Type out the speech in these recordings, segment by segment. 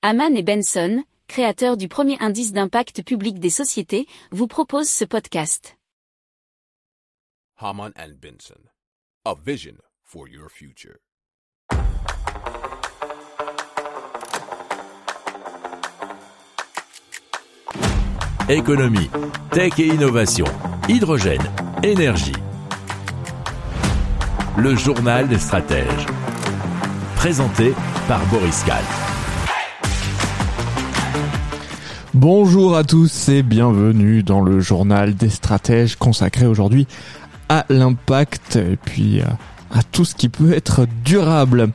Haman et Benson, créateurs du premier indice d'impact public des sociétés, vous proposent ce podcast. Haman and Benson, a vision for your future. Économie, tech et innovation, hydrogène, énergie. Le journal des stratèges. Présenté par Boris Kahl. Bonjour à tous et bienvenue dans le journal des stratèges consacré aujourd'hui à l'impact et puis à, à tout ce qui peut être durable.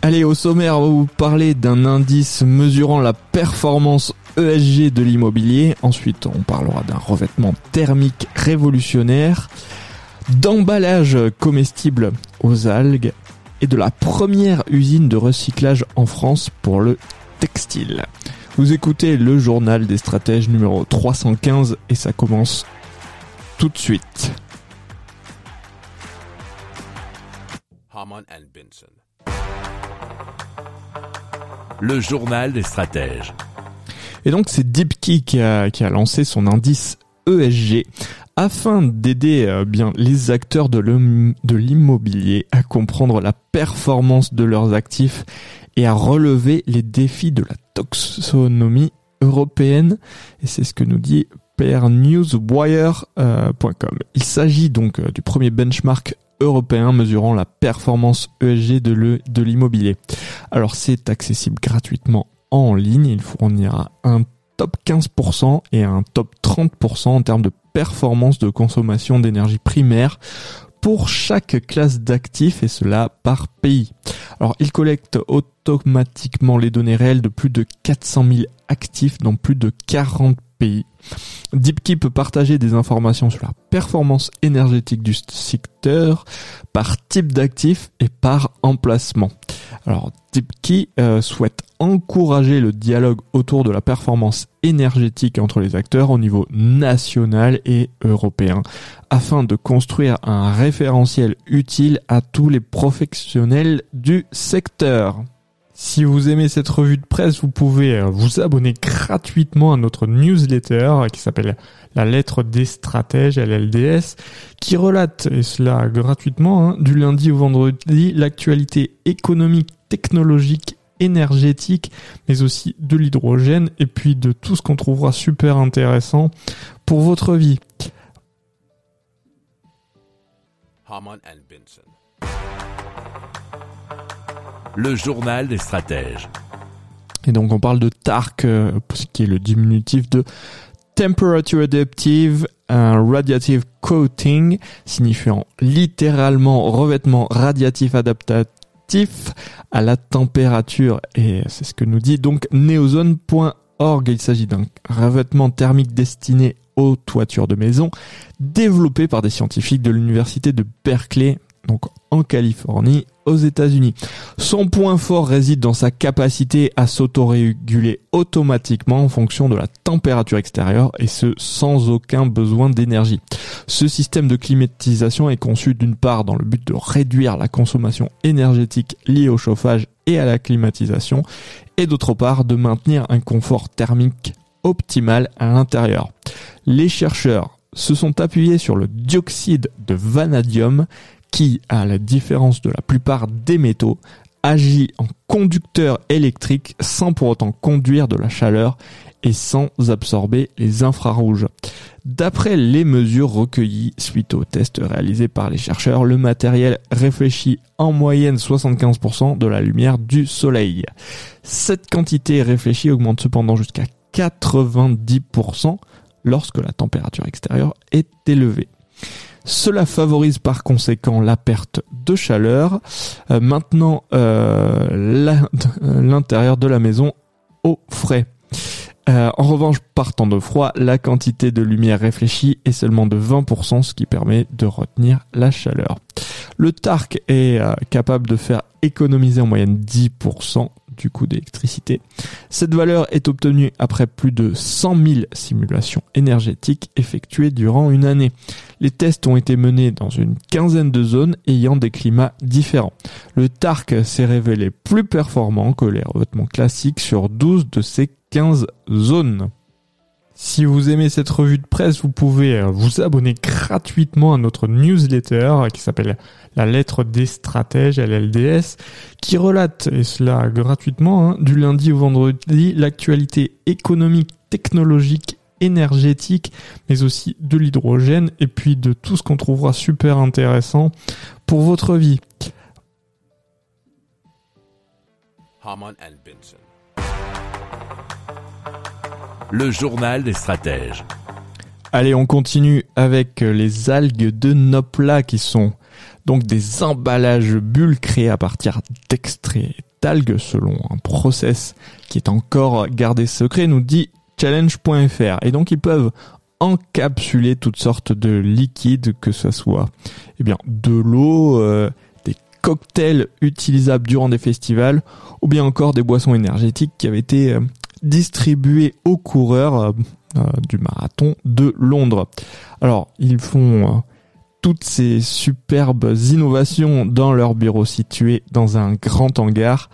Allez, au sommaire, on va vous parler d'un indice mesurant la performance ESG de l'immobilier. Ensuite, on parlera d'un revêtement thermique révolutionnaire, d'emballage comestible aux algues et de la première usine de recyclage en France pour le textile. Vous écoutez le journal des stratèges numéro 315 et ça commence tout de suite. Le journal des stratèges. Et donc c'est DeepKey qui a, qui a lancé son indice ESG afin d'aider euh, bien les acteurs de l'immobilier à comprendre la performance de leurs actifs et à relever les défis de la taxonomie européenne. Et c'est ce que nous dit pernewswire.com. Il s'agit donc euh, du premier benchmark européen mesurant la performance ESG de l'immobilier. Alors c'est accessible gratuitement en ligne. Il fournira un top 15% et un top 30% en termes de performance de consommation d'énergie primaire pour chaque classe d'actifs et cela par pays. Alors, il collecte automatiquement les données réelles de plus de 400 000 actifs dans plus de 40 pays. DeepKey peut partager des informations sur la performance énergétique du secteur par type d'actif et par emplacement. Alors, DeepKey euh, souhaite encourager le dialogue autour de la performance énergétique entre les acteurs au niveau national et européen afin de construire un référentiel utile à tous les professionnels du secteur. Si vous aimez cette revue de presse, vous pouvez euh, vous abonner gratuitement à notre newsletter euh, qui s'appelle La lettre des stratèges, LLDS, qui relate, et cela gratuitement, hein, du lundi au vendredi, l'actualité économique, technologique, énergétique, mais aussi de l'hydrogène, et puis de tout ce qu'on trouvera super intéressant pour votre vie. Le journal des stratèges. Et donc on parle de TARC, euh, qui est le diminutif de Temperature Adaptive un Radiative Coating, signifiant littéralement revêtement radiatif adaptatif à la température. Et c'est ce que nous dit donc neozone.org. Il s'agit d'un revêtement thermique destiné aux toitures de maison, développé par des scientifiques de l'université de Berkeley, donc en Californie, aux États-Unis. Son point fort réside dans sa capacité à s'autoréguler automatiquement en fonction de la température extérieure et ce sans aucun besoin d'énergie. Ce système de climatisation est conçu d'une part dans le but de réduire la consommation énergétique liée au chauffage et à la climatisation et d'autre part de maintenir un confort thermique optimal à l'intérieur. Les chercheurs se sont appuyés sur le dioxyde de vanadium qui, à la différence de la plupart des métaux, agit en conducteur électrique sans pour autant conduire de la chaleur et sans absorber les infrarouges. D'après les mesures recueillies suite aux tests réalisés par les chercheurs, le matériel réfléchit en moyenne 75% de la lumière du soleil. Cette quantité réfléchie augmente cependant jusqu'à 90% lorsque la température extérieure est élevée. Cela favorise par conséquent la perte de chaleur, euh, maintenant euh, l'intérieur de la maison au frais. Euh, en revanche, par temps de froid, la quantité de lumière réfléchie est seulement de 20%, ce qui permet de retenir la chaleur. Le TARC est capable de faire économiser en moyenne 10% du coût d'électricité. Cette valeur est obtenue après plus de 100 000 simulations énergétiques effectuées durant une année. Les tests ont été menés dans une quinzaine de zones ayant des climats différents. Le Tark s'est révélé plus performant que les revêtements classiques sur 12 de ces 15 zones. Si vous aimez cette revue de presse, vous pouvez euh, vous abonner gratuitement à notre newsletter qui s'appelle La lettre des stratèges, LLDS, qui relate, et cela gratuitement, hein, du lundi au vendredi, l'actualité économique, technologique, énergétique, mais aussi de l'hydrogène, et puis de tout ce qu'on trouvera super intéressant pour votre vie. Le journal des stratèges. Allez, on continue avec les algues de Nopla qui sont donc des emballages bulles créés à partir d'extraits d'algues selon un process qui est encore gardé secret, nous dit challenge.fr. Et donc ils peuvent encapsuler toutes sortes de liquides, que ce soit eh bien, de l'eau, euh, des cocktails utilisables durant des festivals, ou bien encore des boissons énergétiques qui avaient été euh, distribuées aux coureurs euh, du marathon de Londres. Alors, ils font toutes ces superbes innovations dans leur bureau situé dans un grand hangar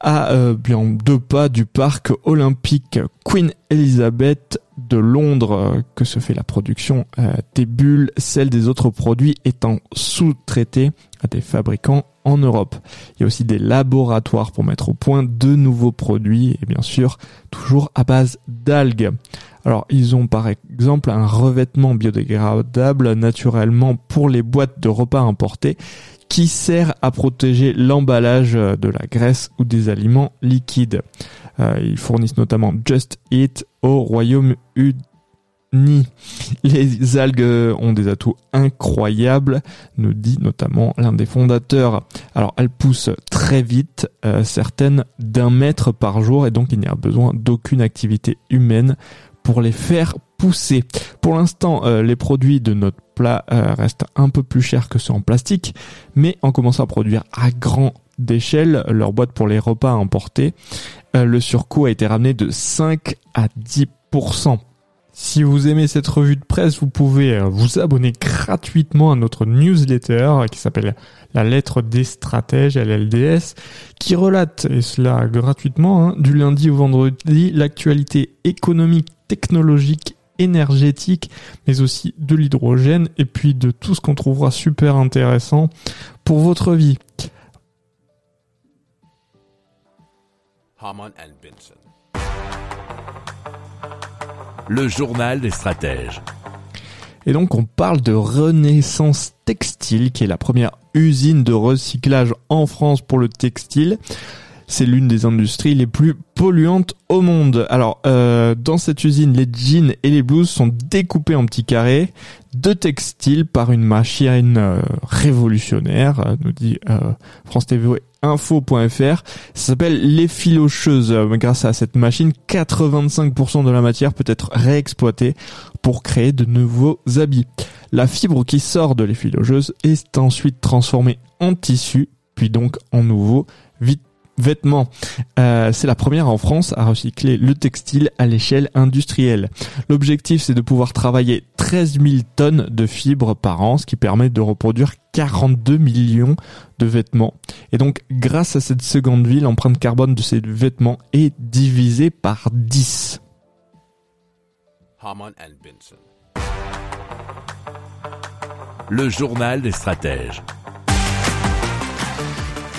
à euh, bien deux pas du parc olympique Queen Elizabeth de Londres que se fait la production euh, des bulles, celle des autres produits étant sous-traitée à des fabricants en Europe. Il y a aussi des laboratoires pour mettre au point de nouveaux produits et bien sûr toujours à base d'algues. Alors ils ont par exemple un revêtement biodégradable naturellement pour les boîtes de repas importés qui sert à protéger l'emballage de la graisse ou des aliments liquides. Euh, ils fournissent notamment Just Eat au Royaume-Uni. Les algues ont des atouts incroyables, nous dit notamment l'un des fondateurs. Alors elles poussent très vite, euh, certaines d'un mètre par jour, et donc il n'y a besoin d'aucune activité humaine pour les faire Pour l'instant, euh, les produits de notre plat euh, restent un peu plus chers que ceux en plastique, mais en commençant à produire à grande échelle leur boîte pour les repas à emporter, euh, le surcoût a été ramené de 5 à 10%. Si vous aimez cette revue de presse, vous pouvez euh, vous abonner gratuitement à notre newsletter qui s'appelle La lettre des stratèges, LLDS, qui relate, et cela gratuitement, hein, du lundi au vendredi, l'actualité économique, technologique, énergétique, mais aussi de l'hydrogène, et puis de tout ce qu'on trouvera super intéressant pour votre vie. Le journal des stratèges. Et donc on parle de Renaissance Textile, qui est la première usine de recyclage en France pour le textile. C'est l'une des industries les plus polluantes au monde. Alors, euh, dans cette usine, les jeans et les blouses sont découpés en petits carrés de textile par une machine euh, révolutionnaire, euh, nous dit euh, France TV info.fr. Ça s'appelle l'effilocheuse. Grâce à cette machine, 85% de la matière peut être réexploitée pour créer de nouveaux habits. La fibre qui sort de l'effilocheuse est ensuite transformée en tissu, puis donc en nouveau vit- vêtements. Euh, c'est la première en France à recycler le textile à l'échelle industrielle. L'objectif, c'est de pouvoir travailler 13 000 tonnes de fibres par an, ce qui permet de reproduire 42 millions de vêtements. Et donc, grâce à cette seconde vie, l'empreinte carbone de ces vêtements est divisée par 10. Haman and Benson. Le journal des stratèges.